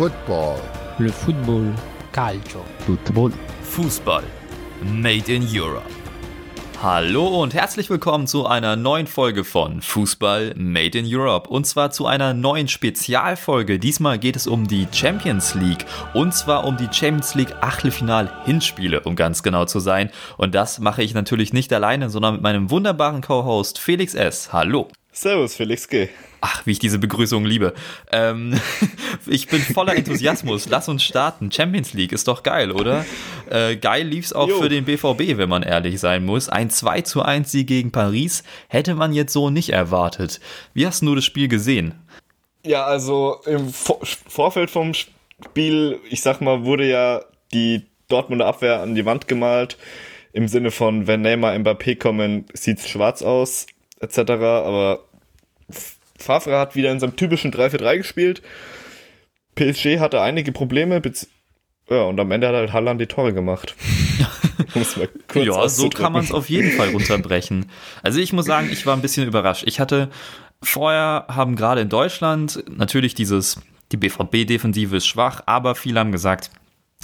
Football. Le football. Calcio. Football. Fußball. Made in Europe. Hallo und herzlich willkommen zu einer neuen Folge von Fußball Made in Europe. Und zwar zu einer neuen Spezialfolge. Diesmal geht es um die Champions League. Und zwar um die Champions League Achtelfinal-Hinspiele, um ganz genau zu sein. Und das mache ich natürlich nicht alleine, sondern mit meinem wunderbaren Co-Host Felix S. Hallo. Servus, Felix G. Ach, wie ich diese Begrüßung liebe. Ähm, ich bin voller Enthusiasmus. Lass uns starten. Champions League ist doch geil, oder? Äh, geil lief's auch Jo. für den BVB, wenn man ehrlich sein muss. Ein 2 zu 1 Sieg gegen Paris hätte man jetzt so nicht erwartet. Wie hast du das Spiel gesehen? Ja, also im Vor Vorfeld vom Spiel, ich sag mal, wurde ja die Dortmunder Abwehr an die Wand gemalt. Im Sinne von, wenn Neymar Mbappé kommen, sieht's schwarz aus, etc. Aber Favre hat wieder in seinem typischen 3-4-3 gespielt. PSG hatte einige Probleme, ja, und am Ende hat halt Haaland die Tore gemacht. Ja, so kann man es auf jeden Fall runterbrechen. Also ich muss sagen, ich war ein bisschen überrascht. Ich hatte vorher haben gerade in Deutschland natürlich dieses, die BVB-Defensive ist schwach, aber viele haben gesagt,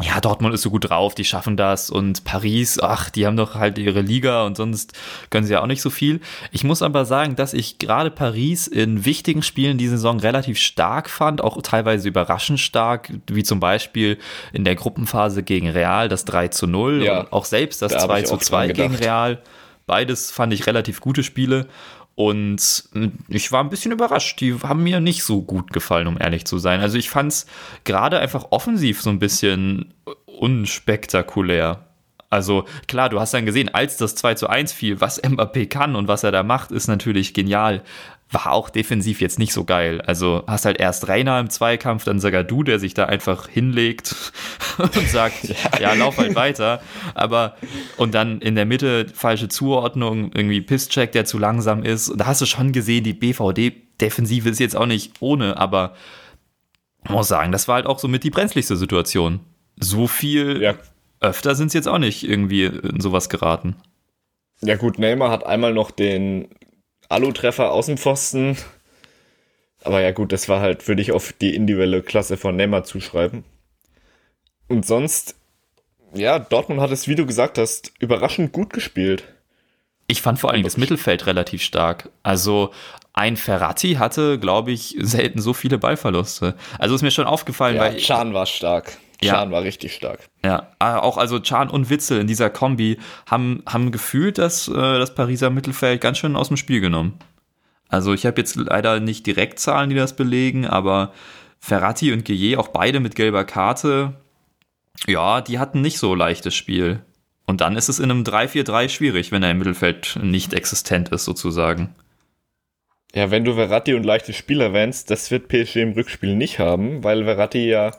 ja, Dortmund ist so gut drauf, die schaffen das und Paris, ach, die haben doch halt ihre Liga und sonst können sie ja auch nicht so viel. Ich muss aber sagen, dass ich gerade Paris in wichtigen Spielen die Saison relativ stark fand, auch teilweise überraschend stark, wie zum Beispiel in der Gruppenphase gegen Real das 3 zu 0 Ja, und auch selbst das da hab 2 ich zu auch 2 dran gegen. Real. Beides fand ich relativ gute Spiele. Und äh, ich war ein bisschen überrascht. Die haben mir nicht so gut gefallen, um ehrlich zu sein. Also ich fand es gerade einfach offensiv so ein bisschen unspektakulär. Also klar, du hast dann gesehen, als das 2 zu 1 fiel, was Mbappé kann und was er da macht, ist natürlich genial. War auch defensiv jetzt nicht so geil. Also hast halt erst Reiner im Zweikampf, dann sogar du, der sich da einfach hinlegt und sagt, ja, lauf halt weiter. Aber und dann in der Mitte falsche Zuordnung, irgendwie Pisscheck, der zu langsam ist. Und da hast du schon gesehen, die BVD-Defensive ist jetzt auch nicht ohne, aber ich muss sagen, das war halt auch so mit die brenzligste Situation. So viel Ja, öfter sind es jetzt auch nicht irgendwie in sowas geraten. Ja gut, Neymar hat einmal noch den Alu-Treffer aus dem Pfosten. Aber ja gut, das war halt, würde ich auf die individuelle Klasse von Neymar zuschreiben. Und sonst, ja, Dortmund hat es, wie du gesagt hast, überraschend gut gespielt. Ich fand vor allem das Mittelfeld relativ stark. Also ein Ferrati hatte, glaube ich, selten so viele Ballverluste. Also ist mir schon aufgefallen, Ja, weil Chan war stark. Ja. Chan war richtig stark. Ja, äh, auch also Chan und Witzel in dieser Kombi haben, haben gefühlt das, äh, das Pariser Mittelfeld ganz schön aus dem Spiel genommen. Also ich habe jetzt leider nicht direkt Zahlen, die das belegen, aber Ferrati und Gueye, auch beide mit gelber Karte, ja, die hatten nicht so leichtes Spiel. Und dann ist es in einem 3-4-3 schwierig, wenn er im Mittelfeld nicht existent ist, sozusagen. Ja, wenn du Verratti und leichte Spieler erwähnst, das wird PSG im Rückspiel nicht haben, weil Verratti ja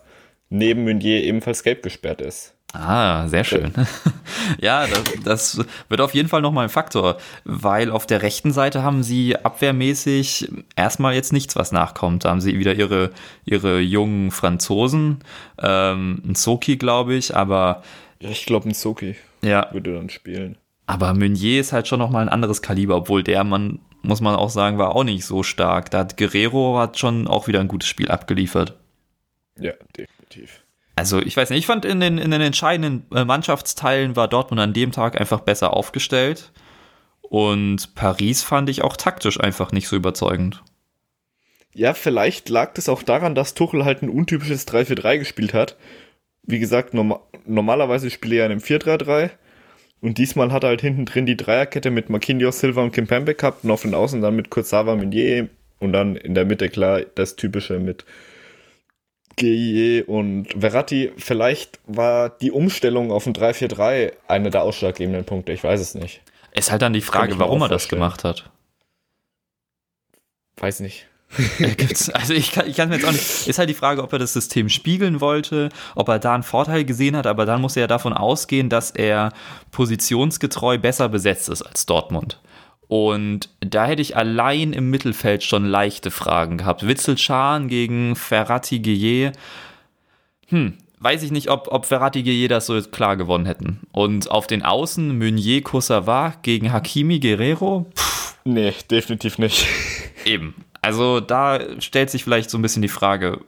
neben Meunier ebenfalls gelb gesperrt ist. Ah, sehr schön. ja, das, das wird auf jeden Fall nochmal ein Faktor, weil auf der rechten Seite haben sie abwehrmäßig erstmal jetzt nichts, was nachkommt. Da haben sie wieder ihre, ihre jungen Franzosen, ähm, Nsoki, glaube ich, aber ich glaube, ein Soki ja, würde dann spielen. aber Meunier ist halt schon nochmal ein anderes Kaliber, obwohl der Mann, muss man auch sagen, war auch nicht so stark. Da hat Guerrero hat schon auch wieder ein gutes Spiel abgeliefert. Ja, definitiv. Also ich weiß nicht, ich fand in den, in den entscheidenden äh, Mannschaftsteilen war Dortmund an dem Tag einfach besser aufgestellt. Und Paris fand ich auch taktisch einfach nicht so überzeugend. Ja, vielleicht lag das auch daran, dass Tuchel halt ein untypisches 3-4-3 gespielt hat. Wie gesagt, norma normalerweise spielt er in einem 4-3-3. Und diesmal hat er halt hinten drin die Dreierkette mit Marquinhos, Silva und Kimpembe gehabt und auf den Außen dann mit Kurzawa, Meunier und dann in der Mitte klar das typische mit Gueye und Verratti. Vielleicht war die Umstellung auf ein 3-4-3 einer der ausschlaggebenden Punkte, ich weiß es nicht. Ist halt dann die Frage, warum er das gemacht hat. Weiß nicht. Äh, Also ich kann, ich kann mir jetzt auch nicht. Ist halt die Frage, ob er das System spiegeln wollte, ob er da einen Vorteil gesehen hat, aber dann muss er ja davon ausgehen, dass er positionsgetreu besser besetzt ist als Dortmund. Und da hätte ich allein im Mittelfeld schon leichte Fragen gehabt. Witzel Schahn gegen Ferrati Gueye. Hm, weiß ich nicht, ob, ob Ferrati Gueye das so klar gewonnen hätten. Und auf den Außen Meunier Kurzawa gegen Hakimi Guerrero. Nee, definitiv nicht. Eben. Also da stellt sich vielleicht so ein bisschen die Frage,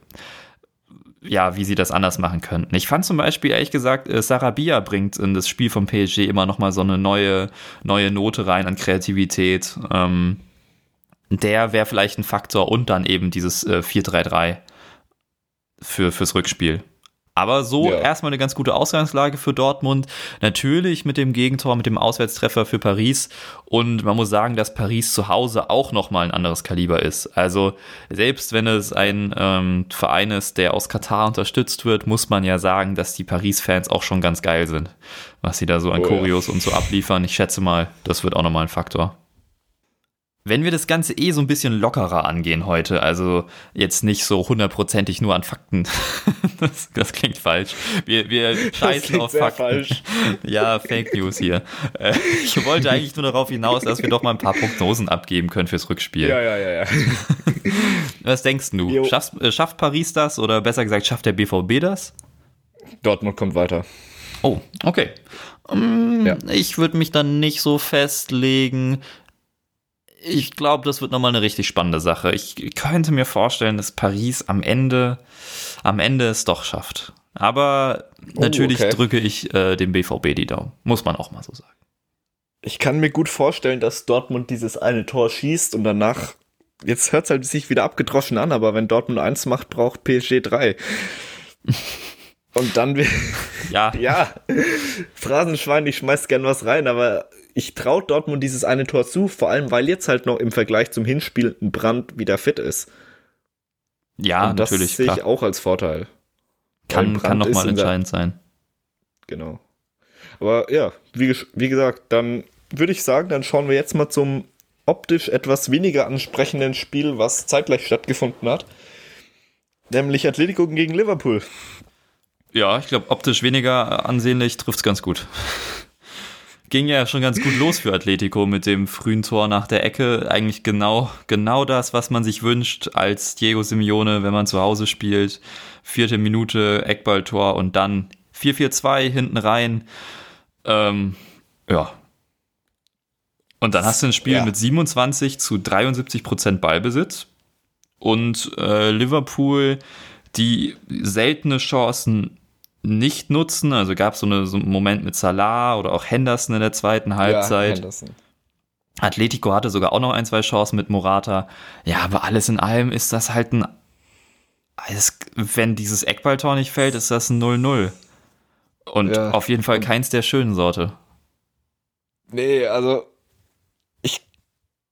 ja, wie sie das anders machen könnten. Ich fand zum Beispiel, ehrlich gesagt, äh, Sarabia bringt in das Spiel vom PSG immer nochmal so eine neue, neue Note rein an Kreativität. Ähm, der wäre vielleicht ein Faktor und dann eben dieses äh, 4-3-3 für, fürs Rückspiel. Aber so ja. erstmal eine ganz gute Ausgangslage für Dortmund. Natürlich mit dem Gegentor, mit dem Auswärtstreffer für Paris. Und man muss sagen, dass Paris zu Hause auch nochmal ein anderes Kaliber ist. Also selbst wenn es ein ähm, Verein ist, der aus Katar unterstützt wird, muss man ja sagen, dass die Paris-Fans auch schon ganz geil sind. Was sie da so an oh, Choreos ja. und so abliefern. Ich schätze mal, das wird auch nochmal ein Faktor. Wenn wir das Ganze eh so ein bisschen lockerer angehen heute, also jetzt nicht so hundertprozentig nur an Fakten, das, das, klingt falsch. Wir, wir scheißen auf Fakten. Falsch. Ja, Fake News hier. Äh, ich wollte eigentlich nur darauf hinaus, dass wir doch mal ein paar Prognosen abgeben können fürs Rückspiel. Ja, ja, ja, ja. Was denkst du? Schaffst, äh, schafft Paris das oder besser gesagt, schafft der BVB das? Dortmund kommt weiter. Oh, okay. Um, ja. Ich würde mich dann nicht so festlegen ich glaube, das wird nochmal eine richtig spannende Sache. Ich könnte mir vorstellen, dass Paris am Ende, am Ende es doch schafft. Aber oh, natürlich okay. drücke ich äh, dem BVB die Daumen. Muss man auch mal so sagen. Ich kann mir gut vorstellen, dass Dortmund dieses eine Tor schießt und danach, jetzt hört es halt sich wieder abgedroschen an, aber wenn Dortmund eins macht, braucht PSG drei. Und dann, ja, ja, Phrasenschwein, ich schmeiß gern was rein, aber ich traue Dortmund dieses eine Tor zu, vor allem weil jetzt halt noch im Vergleich zum Hinspiel ein Brand wieder fit ist. Ja, Und das natürlich. Das sehe ich auch als Vorteil. Kann, kann nochmal entscheidend sein. Genau. Aber ja, wie, wie gesagt, dann würde ich sagen, dann schauen wir jetzt mal zum optisch etwas weniger ansprechenden Spiel, was zeitgleich stattgefunden hat. Nämlich Atletico gegen Liverpool. Ja, ich glaube, optisch weniger ansehnlich trifft es ganz gut ging ja schon ganz gut los für Atletico mit dem frühen Tor nach der Ecke. Eigentlich genau, genau das, was man sich wünscht als Diego Simeone, wenn man zu Hause spielt. Vierte Minute, Eckballtor und dann 4-4-2 hinten rein. Ähm, ja. Und dann hast du ein Spiel ja. mit 27 zu 73 Prozent Ballbesitz. Und äh, Liverpool, die seltene Chancen nicht nutzen. Also gab so es so einen Moment mit Salah oder auch Henderson in der zweiten Halbzeit. Ja, Atletico hatte sogar auch noch ein, zwei Chancen mit Morata. Ja, aber alles in allem ist das halt ein. wenn dieses Eckballtor nicht fällt, ist das ein 0-0. Und ja. auf jeden Fall keins der schönen Sorte. Nee, also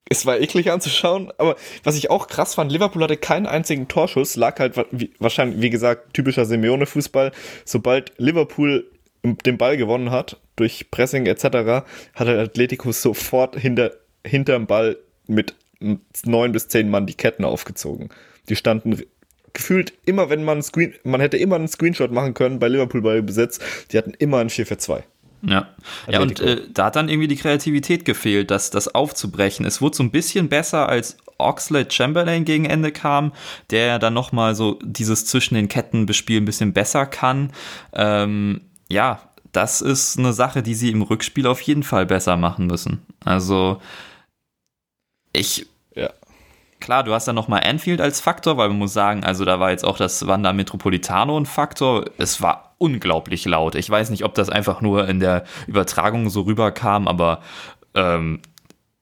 es war eklig anzuschauen, aber was ich auch krass fand, Liverpool hatte keinen einzigen Torschuss, lag halt wahrscheinlich, wie gesagt, typischer Simeone-Fußball. Sobald Liverpool den Ball gewonnen hat, durch Pressing etc., hat Atletico sofort hinter, hinterm Ball mit neun bis zehn Mann die Ketten aufgezogen. Die standen gefühlt immer, wenn man Screen, man hätte immer einen Screenshot machen können bei Liverpool bei Besitz, die hatten immer ein 4 für 2. Ja, ja und äh, da hat dann irgendwie die Kreativität gefehlt, das, das aufzubrechen. Es wurde so ein bisschen besser, als Oxlade Chamberlain gegen Ende kam, der dann nochmal so dieses zwischen den Ketten bespielen ein bisschen besser kann. Ähm, ja, das ist eine Sache, die sie im Rückspiel auf jeden Fall besser machen müssen. Also, ich Klar, du hast dann nochmal Anfield als Faktor, weil man muss sagen, also da war jetzt auch das Wanda Metropolitano ein Faktor. Es war unglaublich laut. Ich weiß nicht, ob das einfach nur in der Übertragung so rüberkam, aber ähm,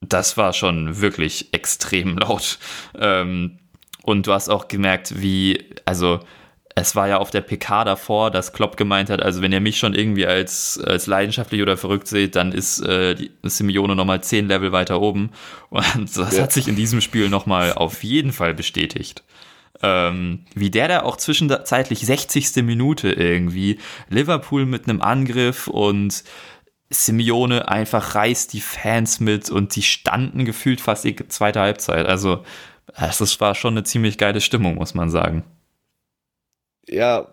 das war schon wirklich extrem laut. Ähm, und du hast auch gemerkt, wie, also es war ja auf der PK davor, dass Klopp gemeint hat, also wenn ihr mich schon irgendwie als, als leidenschaftlich oder verrückt seht, dann ist äh, die Simeone nochmal zehn Level weiter oben. Und das ja. hat sich in diesem Spiel nochmal auf jeden Fall bestätigt. Ähm, wie der da auch zwischenzeitlich 60. Minute irgendwie, Liverpool mit einem Angriff und Simeone einfach reißt die Fans mit und die standen gefühlt fast die zweite Halbzeit. Also, das war schon eine ziemlich geile Stimmung, muss man sagen. Ja,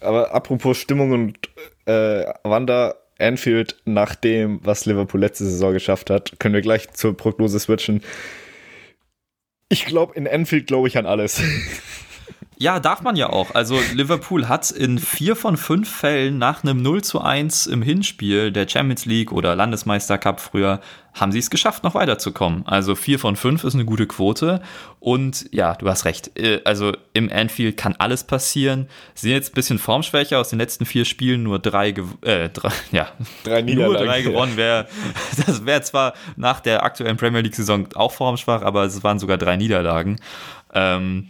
aber apropos Stimmung und äh, Wanda Anfield nach dem, was Liverpool letzte Saison geschafft hat, können wir gleich zur Prognose switchen. Ich glaube, in Anfield glaube ich an alles. Ja, darf man ja auch. Also Liverpool hat in vier von fünf Fällen nach einem 0 zu 1 im Hinspiel der Champions League oder Landesmeistercup früher, haben sie es geschafft, noch weiterzukommen. Also vier von fünf ist eine gute Quote. Und ja, du hast recht. Äh, also im Anfield kann alles passieren. Sie sind jetzt ein bisschen formschwächer aus den letzten vier Spielen, nur drei, äh, drei ja, drei nur drei gewonnen. Wär, das wäre zwar nach der aktuellen Premier League-Saison auch formschwach, aber es waren sogar drei Niederlagen. Ähm,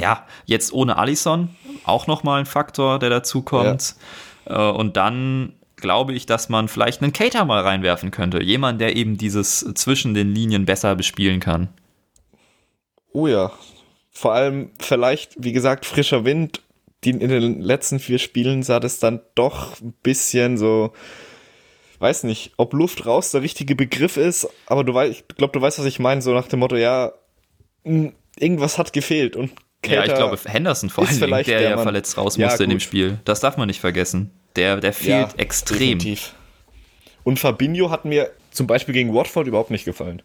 ja, jetzt ohne Allison auch nochmal ein Faktor, der dazu kommt. Ja. Äh, und dann glaube ich, dass man vielleicht einen Cater mal reinwerfen könnte. Jemand, der eben dieses zwischen den Linien besser bespielen kann. Oh ja. Vor allem vielleicht, wie gesagt, frischer Wind. In den letzten vier Spielen sah das dann doch ein bisschen so, weiß nicht, ob Luft raus der richtige Begriff ist, aber du weißt, ich glaube, du weißt, was ich meine, so nach dem Motto, ja, irgendwas hat gefehlt und Cater ja, ich glaube, Henderson vor allem, der, der ja verletzt raus musste ja, in dem Spiel. Das darf man nicht vergessen. Der, der fehlt ja, extrem. Definitiv. Und Fabinho hat mir zum Beispiel gegen Watford überhaupt nicht gefallen.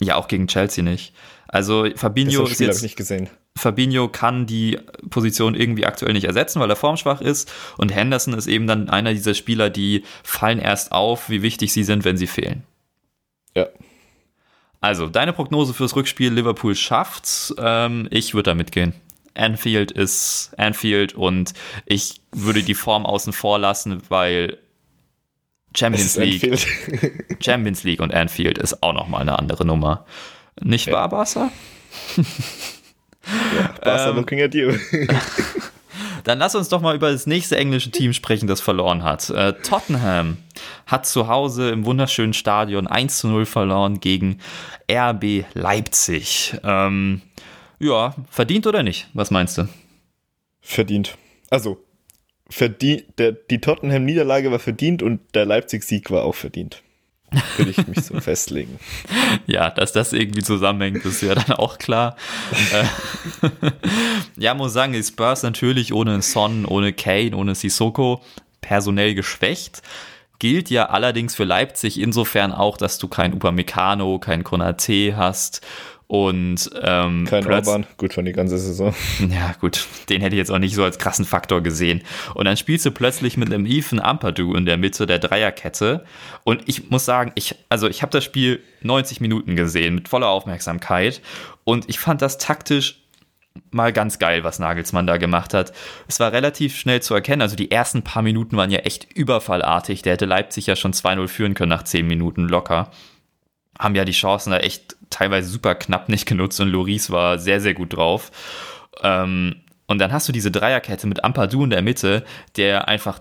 Ja, auch gegen Chelsea nicht. Also Fabinho das ist jetzt, nicht gesehen. Fabinho kann die Position irgendwie aktuell nicht ersetzen, weil er formschwach ist. Und Henderson ist eben dann einer dieser Spieler, die fallen erst auf, wie wichtig sie sind, wenn sie fehlen. Ja. Also, deine Prognose fürs Rückspiel, Liverpool schafft's. Ähm, ich würde da mitgehen. Anfield ist Anfield und ich würde die Form außen vor lassen, weil Champions League, Champions League und Anfield ist auch nochmal eine andere Nummer. Nicht ja. wahr, Barca? ja, Barca ähm, looking at you. Dann lass uns doch mal über das nächste englische Team sprechen, das verloren hat. Äh, Tottenham hat zu Hause im wunderschönen Stadion 1 zu 0 verloren gegen RB Leipzig. Ähm, ja, verdient oder nicht? Was meinst du? Verdient. Also, verdient, der, die Tottenham-Niederlage war verdient und der Leipzig-Sieg war auch verdient. Würde ich mich so festlegen. Ja, dass das irgendwie zusammenhängt, ist ja dann auch klar. Äh, ja, muss sagen, die Spurs natürlich ohne Son, ohne Kane, ohne Sissoko personell geschwächt. Gilt ja allerdings für Leipzig insofern auch, dass du kein Upamecano, kein Konate hast und ähm, kein Orban, gut schon die ganze Saison. Ja, gut, den hätte ich jetzt auch nicht so als krassen Faktor gesehen. Und dann spielst du plötzlich mit einem Ethan Ampadu in der Mitte der Dreierkette. Und ich muss sagen, ich, also ich habe das Spiel 90 Minuten gesehen mit voller Aufmerksamkeit. Und ich fand das taktisch mal ganz geil, was Nagelsmann da gemacht hat. Es war relativ schnell zu erkennen. Also die ersten paar Minuten waren ja echt überfallartig. Der hätte Leipzig ja schon 2-0 führen können nach 10 Minuten locker haben ja die Chancen da echt teilweise super knapp nicht genutzt und Loris war sehr, sehr gut drauf. Ähm, und dann hast du diese Dreierkette mit Ampadu in der Mitte, der einfach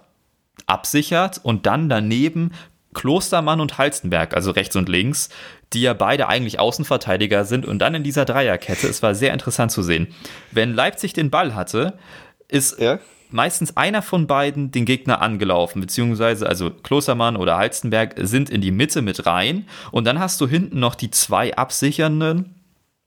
absichert und dann daneben Klostermann und Halstenberg, also rechts und links, die ja beide eigentlich Außenverteidiger sind und dann in dieser Dreierkette, es war sehr interessant zu sehen. Wenn Leipzig den Ball hatte, ist ja meistens einer von beiden den Gegner angelaufen, beziehungsweise also Klostermann oder Halstenberg sind in die Mitte mit rein und dann hast du hinten noch die zwei Absichernden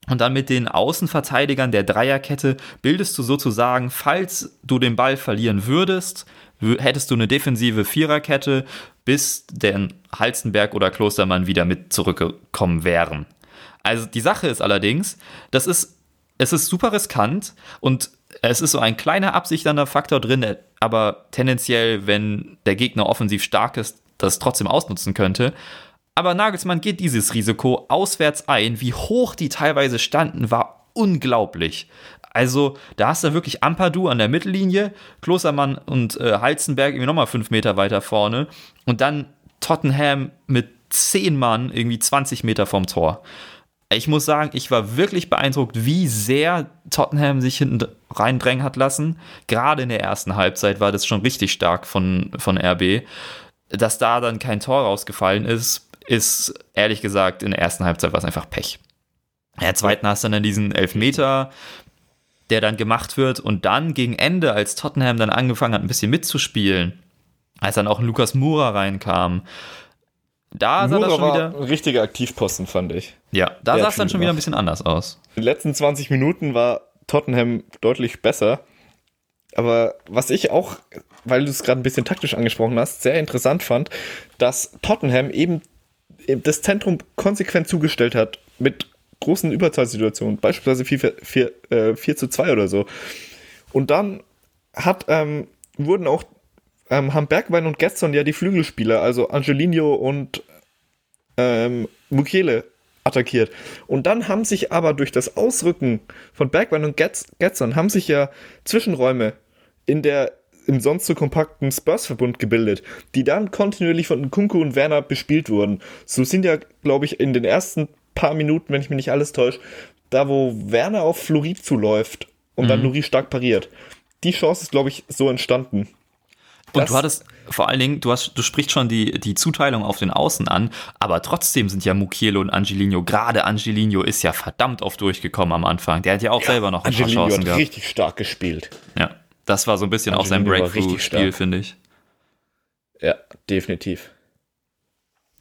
und dann mit den Außenverteidigern der Dreierkette bildest du sozusagen, falls du den Ball verlieren würdest, hättest du eine defensive Viererkette, bis der Halstenberg oder Klostermann wieder mit zurückgekommen wären. Also die Sache ist allerdings, das ist, es ist super riskant und es ist so ein kleiner absichernder Faktor drin, aber tendenziell, wenn der Gegner offensiv stark ist, das trotzdem ausnutzen könnte. Aber Nagelsmann geht dieses Risiko auswärts ein. Wie hoch die teilweise standen, war unglaublich. Also, da hast du wirklich Ampadu an der Mittellinie, Klostermann und äh, Halzenberg irgendwie nochmal fünf Meter weiter vorne und dann Tottenham mit zehn Mann irgendwie 20 Meter vom Tor ich muss sagen, ich war wirklich beeindruckt, wie sehr Tottenham sich hinten reindrängen hat lassen. Gerade in der ersten Halbzeit war das schon richtig stark von, von RB. Dass da dann kein Tor rausgefallen ist, ist ehrlich gesagt in der ersten Halbzeit war es einfach Pech. In der zweiten hast du dann diesen Elfmeter, der dann gemacht wird und dann gegen Ende, als Tottenham dann angefangen hat, ein bisschen mitzuspielen, als dann auch Lukas Mura reinkam, da sah das schon wieder. Ein richtiger Aktivposten, fand ich. Ja, da sah es dann schon wieder ein bisschen anders aus. In den letzten 20 Minuten war Tottenham deutlich besser. Aber was ich auch, weil du es gerade ein bisschen taktisch angesprochen hast, sehr interessant fand, dass Tottenham eben das Zentrum konsequent zugestellt hat mit großen Überzahlsituationen, beispielsweise 4, 4, 4, 4 zu 2 oder so. Und dann hat, ähm, wurden auch, ähm, haben Bergwein und Getson ja die Flügelspieler, also Angelino und ähm, Mukele attackiert. Und dann haben sich aber durch das Ausrücken von Bergwein und Getson haben sich ja Zwischenräume in der im sonst so kompakten Spurs-Verbund gebildet, die dann kontinuierlich von Kunku und Werner bespielt wurden. So sind ja, glaube ich, in den ersten paar Minuten, wenn ich mich nicht alles täusche, da wo Werner auf Florid zuläuft und mhm. dann Nuri stark pariert. Die Chance ist, glaube ich, so entstanden. Und du hattest vor allen Dingen, du hast, du sprichst schon die, die Zuteilung auf den Außen an, aber trotzdem sind ja Mukiele und Angelino, gerade Angelino ist ja verdammt oft durchgekommen am Anfang. Der hat ja auch ja, selber noch ein Angelino paar Chancen hat gehabt. richtig stark gespielt. Ja, das war so ein bisschen Angelino auch sein Breakthrough-Spiel, finde ich. Ja, definitiv.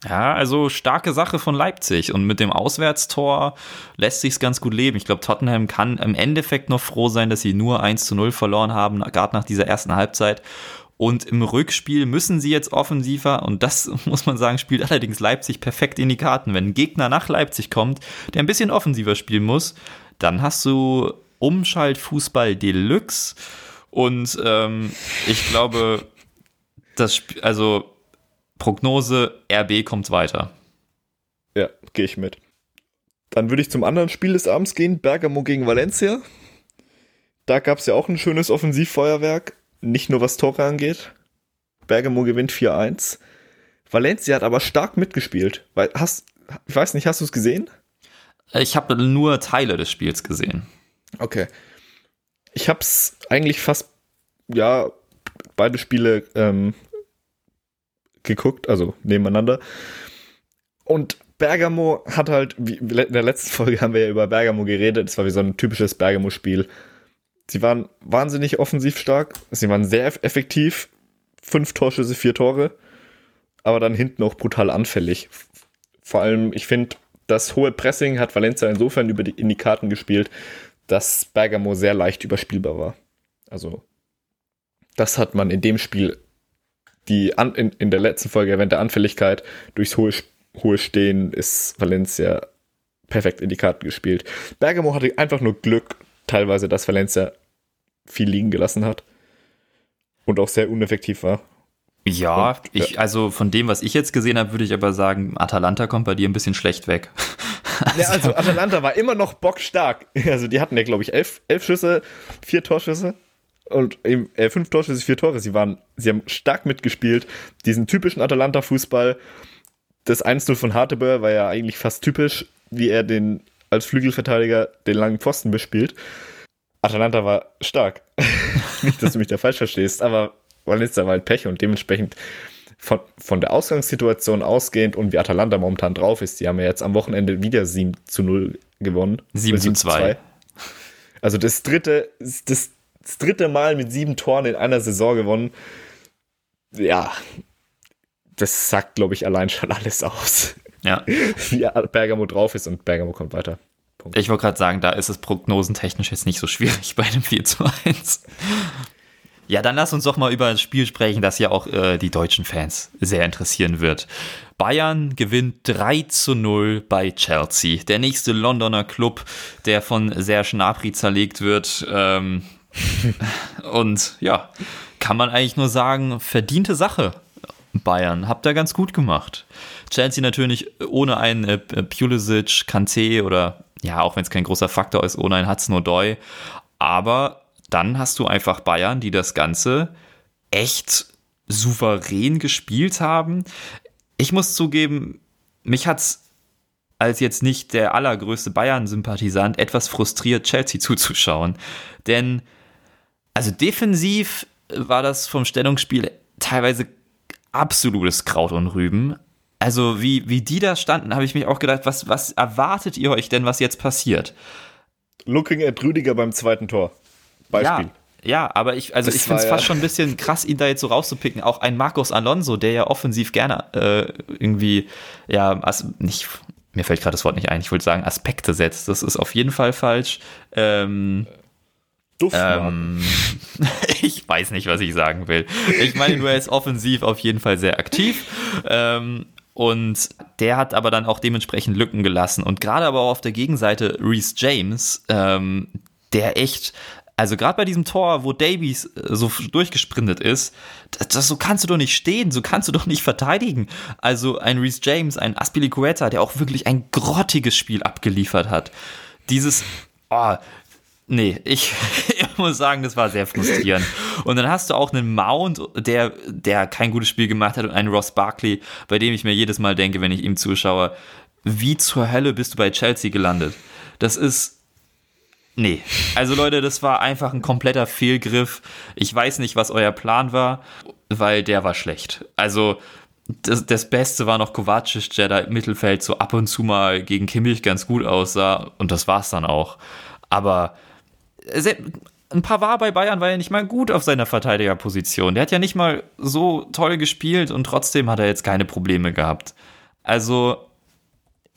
Ja, also starke Sache von Leipzig und mit dem Auswärtstor lässt sich's ganz gut leben. Ich glaube, Tottenham kann im Endeffekt noch froh sein, dass sie nur 1 zu 0 verloren haben, gerade nach dieser ersten Halbzeit und im Rückspiel müssen sie jetzt offensiver, und das muss man sagen, spielt allerdings Leipzig perfekt in die Karten. Wenn ein Gegner nach Leipzig kommt, der ein bisschen offensiver spielen muss, dann hast du Umschaltfußball Deluxe. Und ähm, ich glaube, das Sp also Prognose, RB kommt weiter. Ja, gehe ich mit. Dann würde ich zum anderen Spiel des Abends gehen, Bergamo gegen Valencia. Da gab es ja auch ein schönes Offensivfeuerwerk nicht nur was Tore angeht. Bergamo gewinnt 4-1. Valencia hat aber stark mitgespielt. Weil, hast, ich weiß nicht, hast du es gesehen? Ich habe nur Teile des Spiels gesehen. Okay. Ich habe es eigentlich fast, ja, beide Spiele ähm, geguckt, also nebeneinander. Und Bergamo hat halt, wie in der letzten Folge haben wir ja über Bergamo geredet, es war wie so ein typisches Bergamo-Spiel. Sie waren wahnsinnig offensiv stark. Sie waren sehr effektiv. Fünf Torschüsse, vier Tore. Aber dann hinten auch brutal anfällig. Vor allem, ich finde, das hohe Pressing hat Valencia insofern über die, in die Karten gespielt, dass Bergamo sehr leicht überspielbar war. Also, das hat man in dem Spiel, die an, in, in der letzten Folge erwähnte Anfälligkeit durchs hohe, hohe Stehen ist Valencia perfekt in die Karten gespielt. Bergamo hatte einfach nur Glück, teilweise, dass Valencia viel liegen gelassen hat und auch sehr uneffektiv war. Ja, und, ich, also von dem, was ich jetzt gesehen habe, würde ich aber sagen, Atalanta kommt bei dir ein bisschen schlecht weg. ja, also Atalanta war immer noch bockstark. Also die hatten ja, glaube ich, elf, elf Schüsse, vier Torschüsse und eben, äh, fünf Torschüsse, vier Tore. Sie waren, sie haben stark mitgespielt. Diesen typischen Atalanta-Fußball. Das 1-0 von Harteböer war ja eigentlich fast typisch, wie er den als Flügelverteidiger den langen Pfosten bespielt. Atalanta war stark. Nicht, dass du mich da falsch verstehst, aber Valencia war halt Pech und dementsprechend von, von der Ausgangssituation ausgehend und wie Atalanta momentan drauf ist, die haben ja jetzt am Wochenende wieder 7 zu 0 gewonnen. 7 zu 2. Also das dritte, das, das dritte Mal mit sieben Toren in einer Saison gewonnen. Ja, das sagt, glaube ich, allein schon alles aus. Ja. Wie Bergamo drauf ist und Bergamo kommt weiter. Punkt. Ich wollte gerade sagen, da ist es prognosentechnisch jetzt nicht so schwierig bei einem 4 zu 1. Ja, dann lass uns doch mal über ein Spiel sprechen, das ja auch äh, die deutschen Fans sehr interessieren wird. Bayern gewinnt 3 zu 0 bei Chelsea. Der nächste Londoner Club, der von Serge Gnabry zerlegt wird. Ähm, und ja, kann man eigentlich nur sagen, verdiente Sache. Bayern, habt ihr ganz gut gemacht. Chelsea natürlich ohne einen äh, Pulisic, Kanté oder ja, auch wenn es kein großer Faktor ist, ohne einen Hudson-Odoi. Aber dann hast du einfach Bayern, die das Ganze echt souverän gespielt haben. Ich muss zugeben, mich hat es als jetzt nicht der allergrößte Bayern-Sympathisant etwas frustriert, Chelsea zuzuschauen. Denn, also defensiv war das vom Stellungsspiel teilweise absolutes Kraut und Rüben. Also wie, wie die da standen, habe ich mich auch gedacht, was, was erwartet ihr euch denn, was jetzt passiert? Looking at Rüdiger beim zweiten Tor. Beispiel. Ja. Ja, aber ich, also ich finde es fast schon ein bisschen krass, ihn da jetzt so rauszupicken. Auch ein Marcos Alonso, der ja offensiv gerne äh, irgendwie, ja, also nicht, mir fällt gerade das Wort nicht ein, ich würde sagen, Aspekte setzt. Das ist auf jeden Fall falsch. Ähm, ähm, ich weiß nicht, was ich sagen will. Ich meine, nur er ist offensiv auf jeden Fall sehr aktiv. Ähm, und der hat aber dann auch dementsprechend Lücken gelassen. Und gerade aber auch auf der Gegenseite Reese James, ähm, der echt, Also gerade bei diesem Tor, wo Davies äh, so durchgesprintet ist, das, das, so kannst du doch nicht stehen, so kannst du doch nicht verteidigen. Also ein Reese James, ein Aspilicueta, der auch wirklich ein grottiges Spiel abgeliefert hat. Dieses, oh, nee, ich, ich muss sagen, das war sehr frustrierend. Und dann hast du auch einen Mount, der, der kein gutes Spiel gemacht hat und einen Ross Barkley, bei dem ich mir jedes Mal denke, wenn ich ihm zuschaue, wie zur Hölle bist du bei Chelsea gelandet? Das ist Nee, also Leute, das war einfach ein kompletter Fehlgriff. Ich weiß nicht, was euer Plan war, weil der war schlecht. Also das, das Beste war noch Kovacic, der da im Mittelfeld so ab und zu mal gegen Kimmich ganz gut aussah und das war's dann auch. Aber ein paar war bei Bayern war ja nicht mal gut auf seiner Verteidigerposition. Der hat ja nicht mal so toll gespielt und trotzdem hat er jetzt keine Probleme gehabt. Also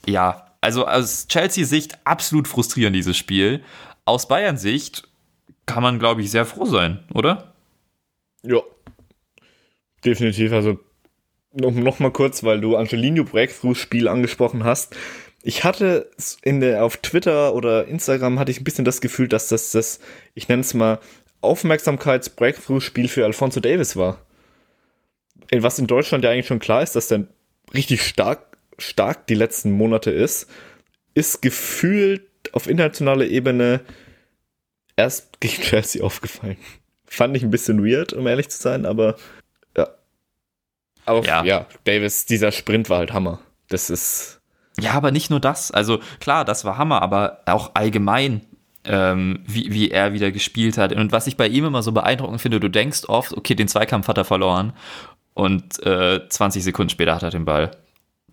ja, also aus Chelsea-Sicht absolut frustrierend dieses Spiel aus Bayern-Sicht kann man, glaube ich, sehr froh sein, oder? Ja. Definitiv. Also noch, noch kurz, weil du Angelino Breakthrough-Spiel angesprochen hast. Ich hatte in der, auf Twitter oder Instagram hatte ich ein bisschen das Gefühl, dass das das, ich nenne es mal, Aufmerksamkeits-Breakthrough-Spiel für Alfonso Davis war. Was in Deutschland ja eigentlich schon klar ist, dass der richtig stark, stark die letzten Monate ist, ist gefühlt auf internationaler Ebene erst gegen Chelsea aufgefallen. Fand ich ein bisschen weird, um ehrlich zu sein, aber ja. Aber ja. ja, Davis, dieser Sprint war halt Hammer. Das ist. Ja, aber nicht nur das. Also klar, das war Hammer, aber auch allgemein, ähm, wie, wie er wieder gespielt hat. Und was ich bei ihm immer so beeindruckend finde, du denkst oft, okay, den Zweikampf hat er verloren und äh, 20 Sekunden später hat er den Ball.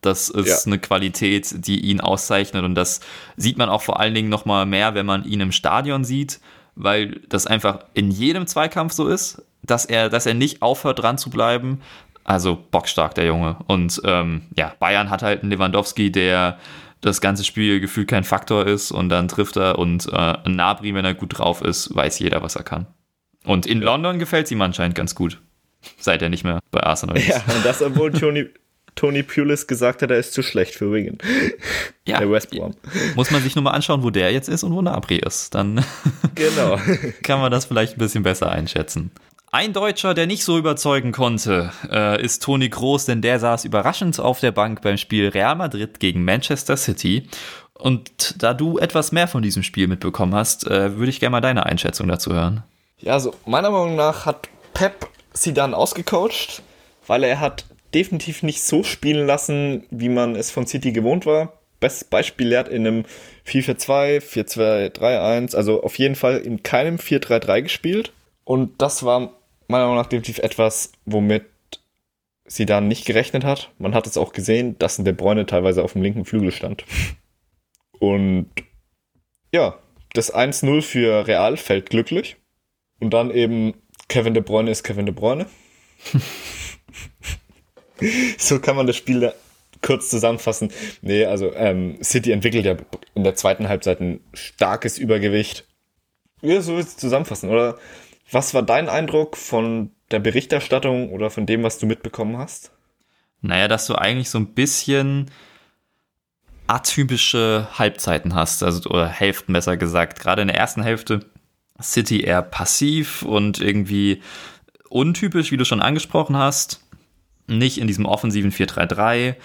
Das ist ja. eine Qualität, die ihn auszeichnet und das sieht man auch vor allen Dingen noch mal mehr, wenn man ihn im Stadion sieht, weil das einfach in jedem Zweikampf so ist, dass er, dass er nicht aufhört dran zu bleiben. Also bockstark der Junge und ähm, ja Bayern hat halt einen Lewandowski, der das ganze Spiel gefühlt kein Faktor ist und dann trifft er und äh, ein Nabri, wenn er gut drauf ist, weiß jeder, was er kann. Und in London gefällt es ihm anscheinend ganz gut, seit er nicht mehr bei Arsenal ist. Ja, und das obwohl Tony, Tony Pulis gesagt hat, er ist zu schlecht für Wigan. Ja, der West Brom. Muss man sich nur mal anschauen, wo der jetzt ist und wo Nabri ist. Dann genau. kann man das vielleicht ein bisschen besser einschätzen. Ein Deutscher, der nicht so überzeugen konnte, äh, ist Toni Groß, denn der saß überraschend auf der Bank beim Spiel Real Madrid gegen Manchester City. Und da du etwas mehr von diesem Spiel mitbekommen hast, äh, würde ich gerne mal deine Einschätzung dazu hören. Ja, also meiner Meinung nach hat Pep sie dann ausgecoacht, weil er hat definitiv nicht so spielen lassen, wie man es von City gewohnt war. Bestes Beispiel lehrt in einem 4-4-2, 4-2-3-1, also auf jeden Fall in keinem 4-3-3 gespielt. Und das war meiner Meinung nach definitiv etwas, womit sie dann nicht gerechnet hat. Man hat es auch gesehen, dass in der Bräune teilweise auf dem linken Flügel stand. Und ja, das 1-0 für Real fällt glücklich. Und dann eben Kevin De Bruyne ist Kevin De Bruyne. so kann man das Spiel kurz zusammenfassen. Nee, also ähm, City entwickelt ja in der zweiten Halbzeit ein starkes Übergewicht. Ja, so willst du zusammenfassen, oder? Was war dein Eindruck von der Berichterstattung oder von dem, was du mitbekommen hast? Naja, dass du eigentlich so ein bisschen atypische Halbzeiten hast, also oder Hälften besser gesagt. Gerade in der ersten Hälfte City eher passiv und irgendwie untypisch, wie du schon angesprochen hast nicht in diesem offensiven 4-3-3.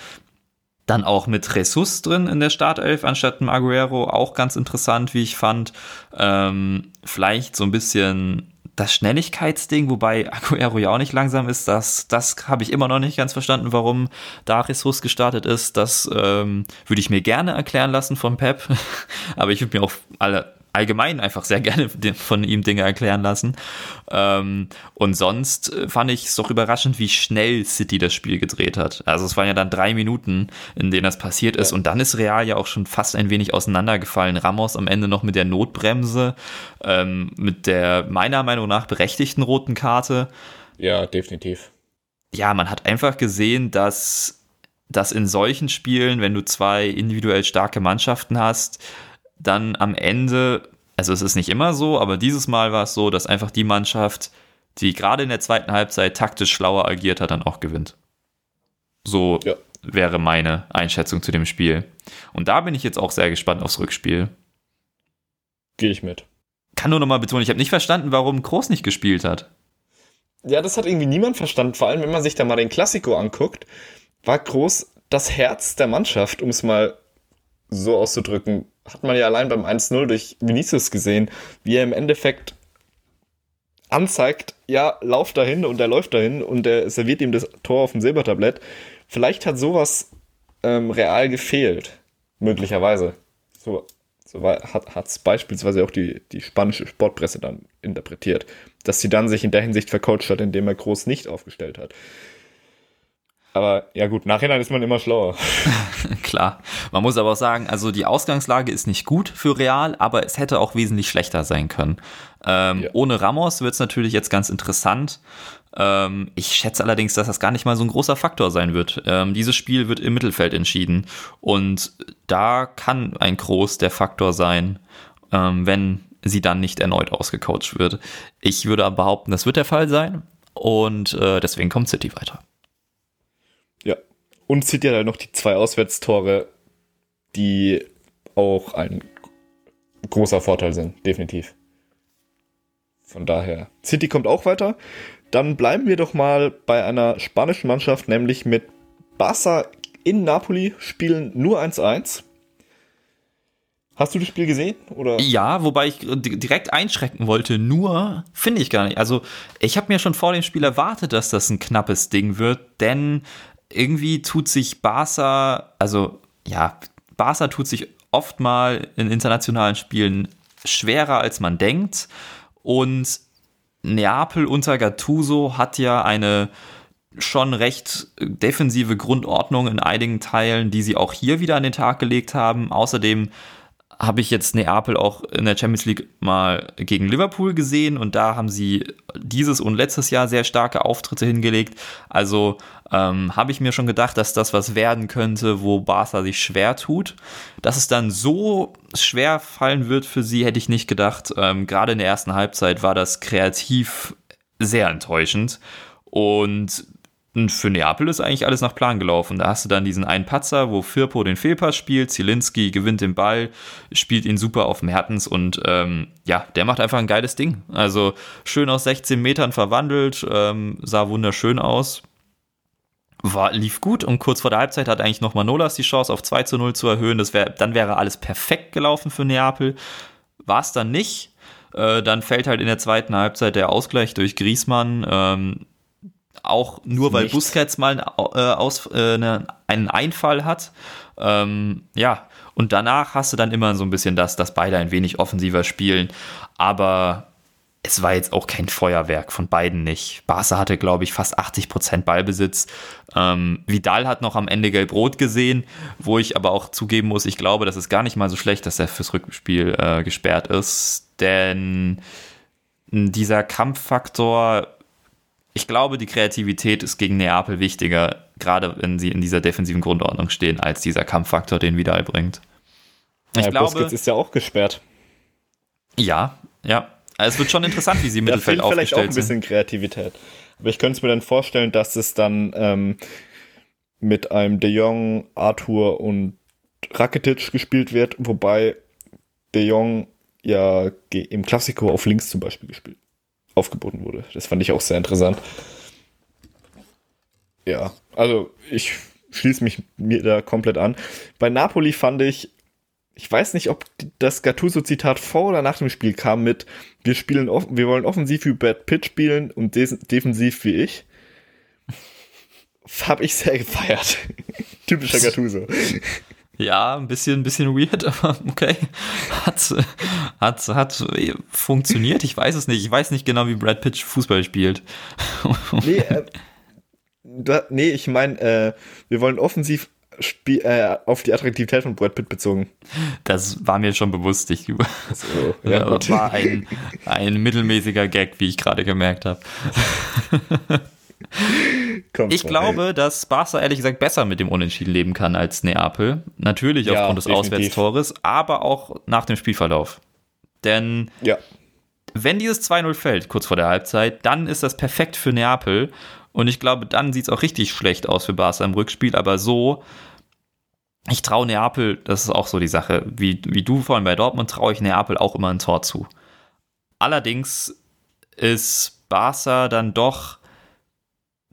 Dann auch mit Jesus drin in der Startelf anstatt Aguero, auch ganz interessant, wie ich fand. Ähm, vielleicht so ein bisschen das Schnelligkeitsding, wobei Aguero ja auch nicht langsam ist, das, das habe ich immer noch nicht ganz verstanden, warum da Jesus gestartet ist. Das ähm, würde ich mir gerne erklären lassen von Pep. Aber ich würde mir auch alle allgemein einfach sehr gerne von ihm Dinge erklären lassen. Ähm, und sonst äh, fand ich es doch überraschend, wie schnell City das Spiel gedreht hat. Also es waren ja dann drei Minuten, in denen das passiert ist. Ja. Und dann ist Real ja auch schon fast ein wenig auseinandergefallen. Ramos am Ende noch mit der Notbremse, ähm, mit der meiner Meinung nach berechtigten roten Karte. Ja, definitiv. Ja, man hat einfach gesehen, dass dass in solchen Spielen, wenn du zwei individuell starke Mannschaften hast, dann am Ende, also es ist nicht immer so, aber dieses Mal war es so, dass einfach die Mannschaft, die gerade in der zweiten Halbzeit taktisch schlauer agiert hat, dann auch gewinnt. So ja. wäre meine Einschätzung zu dem Spiel. Und da bin ich jetzt auch sehr gespannt aufs Rückspiel. Gehe ich mit. kann nur noch mal betonen, ich habe nicht verstanden, warum Groß nicht gespielt hat. Ja, das hat irgendwie niemand verstanden. Vor allem, wenn man sich da mal den Klassiko anguckt, war Groß das Herz der Mannschaft, um es mal so auszudrücken. Hat man ja allein beim 1-0 durch Vinicius gesehen, wie er im Endeffekt anzeigt, ja, lauf dahin und er läuft dahin und er serviert ihm das Tor auf dem Silbertablett. Vielleicht hat sowas ähm, real gefehlt, möglicherweise. So, so hat es beispielsweise auch die, die spanische Sportpresse dann interpretiert, dass sie dann sich in der Hinsicht vercoacht hat, indem er Groß nicht aufgestellt hat. Aber ja gut, nachhinein ist man immer schlauer. Klar. Man muss aber auch sagen, also die Ausgangslage ist nicht gut für Real, aber es hätte auch wesentlich schlechter sein können. Ähm, ja. Ohne Ramos wird es natürlich jetzt ganz interessant. Ähm, ich schätze allerdings, dass das gar nicht mal so ein großer Faktor sein wird. Ähm, dieses Spiel wird im Mittelfeld entschieden. Und da kann ein Groß der Faktor sein, ähm, wenn sie dann nicht erneut ausgecoacht wird. Ich würde aber behaupten, das wird der Fall sein. Und äh, deswegen kommt City weiter. Und City hat halt noch die zwei Auswärtstore, die auch ein großer Vorteil sind, definitiv. Von daher, City kommt auch weiter. Dann bleiben wir doch mal bei einer spanischen Mannschaft, nämlich mit Barca in Napoli, spielen nur 1-1. Hast du das Spiel gesehen? Oder? Ja, wobei ich direkt einschrecken wollte, nur finde ich gar nicht. Also, ich habe mir schon vor dem Spiel erwartet, dass das ein knappes Ding wird, denn irgendwie tut sich Barca, also ja, Barca tut sich oft mal in internationalen Spielen schwerer, als man denkt. Und Neapel unter Gattuso hat ja eine schon recht defensive Grundordnung in einigen Teilen, die sie auch hier wieder an den Tag gelegt haben. Außerdem habe ich jetzt Neapel auch in der Champions League mal gegen Liverpool gesehen und da haben sie dieses und letztes Jahr sehr starke Auftritte hingelegt. Also ähm, habe ich mir schon gedacht, dass das was werden könnte, wo Barca sich schwer tut. Dass es dann so schwer fallen wird für sie, hätte ich nicht gedacht. Ähm, Gerade in der ersten Halbzeit war das kreativ sehr enttäuschend. Und und für Neapel ist eigentlich alles nach Plan gelaufen. Da hast du dann diesen einen Patzer, wo Firpo den Fehlpass spielt, Zielinski gewinnt den Ball, spielt ihn super auf Mertens und ähm, ja, der macht einfach ein geiles Ding. Also schön aus 16 Metern verwandelt, ähm, sah wunderschön aus. War, lief gut und kurz vor der Halbzeit hat eigentlich noch Manolas die Chance auf 2 zu 0 zu erhöhen. Das wär, dann wäre alles perfekt gelaufen für Neapel. War es dann nicht. Äh, dann fällt halt in der zweiten Halbzeit der Ausgleich durch Griesmann. Ähm, auch nur weil Busquets mal äh, aus, äh, ne, einen Einfall hat. Ähm, ja, und danach hast du dann immer so ein bisschen das, dass beide ein wenig offensiver spielen. Aber es war jetzt auch kein Feuerwerk von beiden nicht. Barca hatte, glaube ich, fast 80% Ballbesitz. Ähm, Vidal hat noch am Ende gelb-rot gesehen, wo ich aber auch zugeben muss, ich glaube, das ist gar nicht mal so schlecht, dass er fürs Rückspiel äh, gesperrt ist. Denn dieser Kampffaktor ich glaube, die Kreativität ist gegen Neapel wichtiger, gerade wenn sie in dieser defensiven Grundordnung stehen, als dieser Kampffaktor, den Vidal bringt. Ich ja, glaube, Busquets ist ja auch gesperrt. Ja, ja. Also es wird schon interessant, wie sie im Mittelfeld aufgestellt sind. vielleicht auch ein bisschen Kreativität. Aber ich könnte es mir dann vorstellen, dass es dann ähm, mit einem De Jong, Arthur und Rakitic gespielt wird, wobei De Jong ja im Klassiko auf links zum Beispiel gespielt aufgeboten wurde. Das fand ich auch sehr interessant. Ja, also ich schließe mich mir da komplett an. Bei Napoli fand ich, ich weiß nicht, ob das Gattuso-Zitat vor oder nach dem Spiel kam mit, wir spielen, wir wollen offensiv wie Brad Pitt spielen und defensiv wie ich. Hab ich sehr gefeiert. Typischer Gattuso. Ja, ein bisschen, ein bisschen weird, aber okay. Hat, hat, hat funktioniert. Ich weiß es nicht. Ich weiß nicht genau, wie Brad Pitt Fußball spielt. Nee, äh, du, nee ich meine, äh, wir wollen offensiv Spiel, äh, auf die Attraktivität von Brad Pitt bezogen. Das war mir schon bewusst. Ich, so, ja, das war ein, ein mittelmäßiger Gag, wie ich gerade gemerkt habe. Ich glaube, dass Barca ehrlich gesagt besser mit dem Unentschieden leben kann als Neapel. Natürlich ja, aufgrund des definitiv. Auswärtstores, aber auch nach dem Spielverlauf. Denn ja. wenn dieses 2-0 fällt, kurz vor der Halbzeit, dann ist das perfekt für Neapel. Und ich glaube, dann sieht es auch richtig schlecht aus für Barca im Rückspiel. Aber so, ich traue Neapel, das ist auch so die Sache, wie, wie du vorhin bei Dortmund, traue ich Neapel auch immer ein Tor zu. allerdings ist Barca dann doch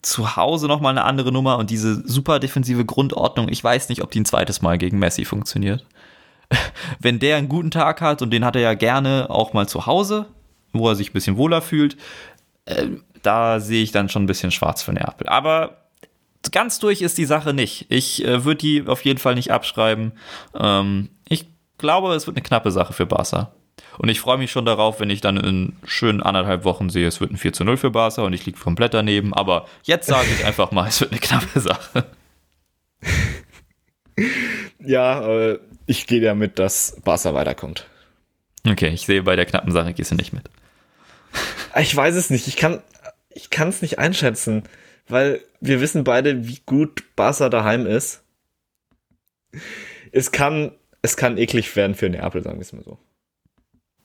zu Hause nochmal eine andere Nummer und diese super defensive Grundordnung, ich weiß nicht, ob die ein zweites Mal gegen Messi funktioniert. Wenn der einen guten Tag hat, und den hat er ja gerne auch mal zu Hause, wo er sich ein bisschen wohler fühlt, äh, da sehe ich dann schon ein bisschen schwarz für Neapel. Aber ganz durch ist die Sache nicht. Ich äh, würde die auf jeden Fall nicht abschreiben. Ähm, ich glaube, es wird eine knappe Sache für Barca. Und ich freue mich schon darauf, wenn ich dann in schönen anderthalb Wochen sehe, es wird ein 4 zu 0 für Barca und ich liege komplett daneben. Aber jetzt sage ich einfach mal, es wird eine knappe Sache. Ja, ich gehe damit, dass Barca weiterkommt. Okay, ich sehe, bei der knappen Sache gehst du nicht mit. Ich weiß es nicht. Ich kann ich es nicht einschätzen, weil wir wissen beide, wie gut Barca daheim ist. Es kann, es kann eklig werden für Neapel, sagen wir es mal so.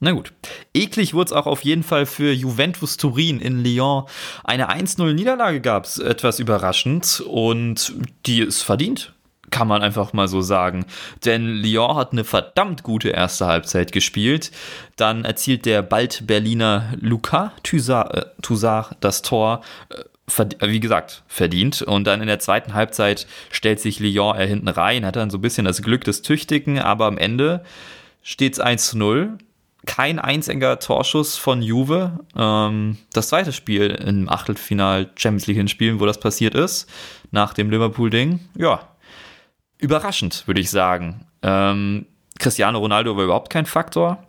Na gut. Eklig wurde es auch auf jeden Fall für Juventus Turin in Lyon. Eine 1-0-Niederlage gab es, etwas überraschend. Und die ist verdient, kann man einfach mal so sagen. Denn Lyon hat eine verdammt gute erste Halbzeit gespielt. Dann erzielt der bald Berliner Luca Toussaint, äh, das Tor. Äh, wie gesagt, verdient. Und dann in der zweiten Halbzeit stellt sich Lyon er hinten rein, hat dann so ein bisschen das Glück des Tüchtigen, aber am Ende steht es 1 0 kein einziger Torschuss von Juve. Ähm, das zweite Spiel im Achtelfinal Champions League hinspielen, wo das passiert ist, nach dem Liverpool-Ding. Ja, überraschend, würde ich sagen. Ähm, Cristiano Ronaldo war überhaupt kein Faktor.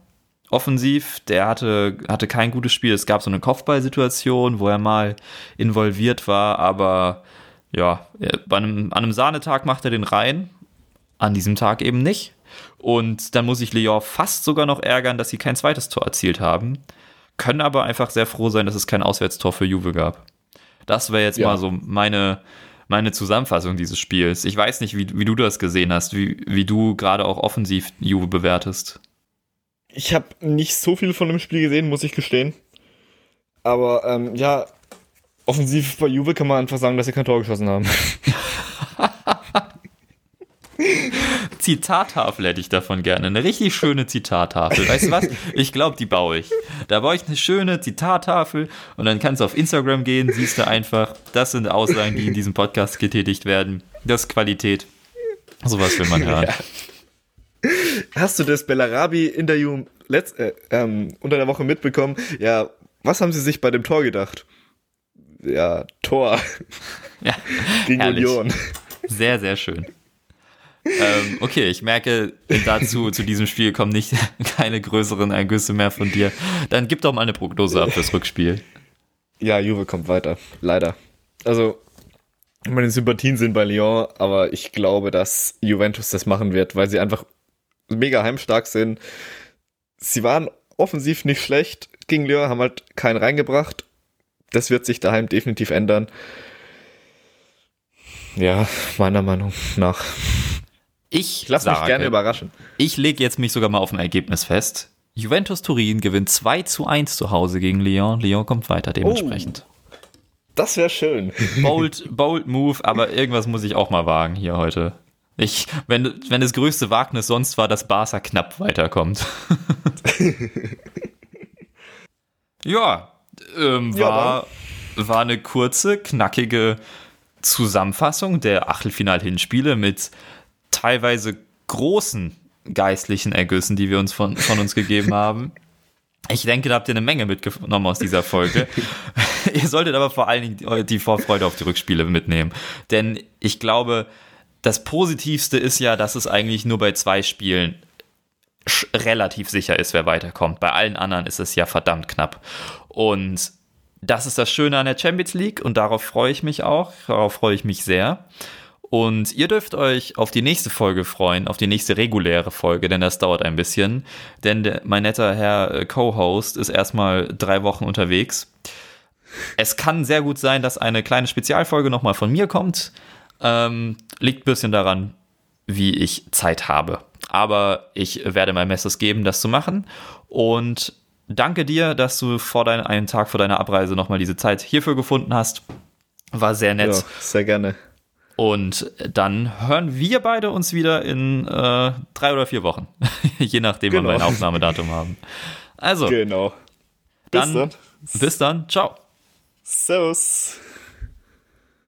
Offensiv, der hatte, hatte kein gutes Spiel. Es gab so eine Kopfballsituation, wo er mal involviert war, aber ja, einem, an einem Sahnetag macht er den rein, an diesem Tag eben nicht. Und dann muss ich Lyon fast sogar noch ärgern, dass sie kein zweites Tor erzielt haben. Können aber einfach sehr froh sein, dass es kein Auswärtstor für Juve gab. Das wäre jetzt ja. mal so meine, meine Zusammenfassung dieses Spiels. Ich weiß nicht, wie, wie du das gesehen hast, wie, wie du gerade auch offensiv Juve bewertest. Ich habe nicht so viel von dem Spiel gesehen, muss ich gestehen. Aber ähm, ja, offensiv bei Juve kann man einfach sagen, dass sie kein Tor geschossen haben. Zitattafel hätte ich davon gerne. Eine richtig schöne Zitattafel. Weißt du was? Ich glaube, die baue ich. Da baue ich eine schöne Zitattafel und dann kannst du auf Instagram gehen, siehst du einfach, das sind Aussagen, die in diesem Podcast getätigt werden. Das ist Qualität. Sowas will man hören. Ja. Hast du das Bellarabi-Interview äh, ähm, unter der Woche mitbekommen? Ja, was haben sie sich bei dem Tor gedacht? Ja, Tor. Ja, Gegen herrlich. Union. Sehr, sehr schön ähm, okay, ich merke, dazu, zu diesem Spiel kommen nicht keine größeren Ergüsse mehr von dir. Dann gib doch mal eine Prognose ab fürs Rückspiel. Ja, Juve kommt weiter. Leider. Also, meine Sympathien sind bei Lyon, aber ich glaube, dass Juventus das machen wird, weil sie einfach mega heimstark sind. Sie waren offensiv nicht schlecht gegen Lyon, haben halt keinen reingebracht. Das wird sich daheim definitiv ändern. Ja, meiner Meinung nach. Ich, ich lasse mich gerne überraschen. Ich lege jetzt mich sogar mal auf ein Ergebnis fest. Juventus Turin gewinnt 2 zu 1 zu Hause gegen Lyon. Lyon kommt weiter dementsprechend. Oh, das wäre schön. Bold, bold Move, aber irgendwas muss ich auch mal wagen hier heute. Ich, wenn, wenn das größte Wagnis sonst war, dass Barca knapp weiterkommt. ja, ähm, war, ja, war eine kurze, knackige Zusammenfassung der Achtelfinal-Hinspiele mit teilweise großen geistlichen Ergüssen, die wir uns von, von uns gegeben haben. Ich denke, da habt ihr eine Menge mitgenommen aus dieser Folge. ihr solltet aber vor allen Dingen die Vorfreude auf die Rückspiele mitnehmen. Denn ich glaube, das Positivste ist ja, dass es eigentlich nur bei zwei Spielen relativ sicher ist, wer weiterkommt. Bei allen anderen ist es ja verdammt knapp. Und das ist das Schöne an der Champions League und darauf freue ich mich auch. Darauf freue ich mich sehr. Und ihr dürft euch auf die nächste Folge freuen, auf die nächste reguläre Folge, denn das dauert ein bisschen. Denn der, mein netter Herr äh, Co-Host ist erstmal drei Wochen unterwegs. Es kann sehr gut sein, dass eine kleine Spezialfolge nochmal von mir kommt. Ähm, liegt ein bisschen daran, wie ich Zeit habe. Aber ich werde mein Messes geben, das zu machen. Und danke dir, dass du vor dein, einen Tag vor deiner Abreise nochmal diese Zeit hierfür gefunden hast. War sehr nett. Ja, sehr gerne. Und dann hören wir beide uns wieder in äh, drei oder vier Wochen. Je nachdem, genau. wann wir ein Aufnahmedatum haben. Also, genau. Dann, bis dann. Ciao. Servus.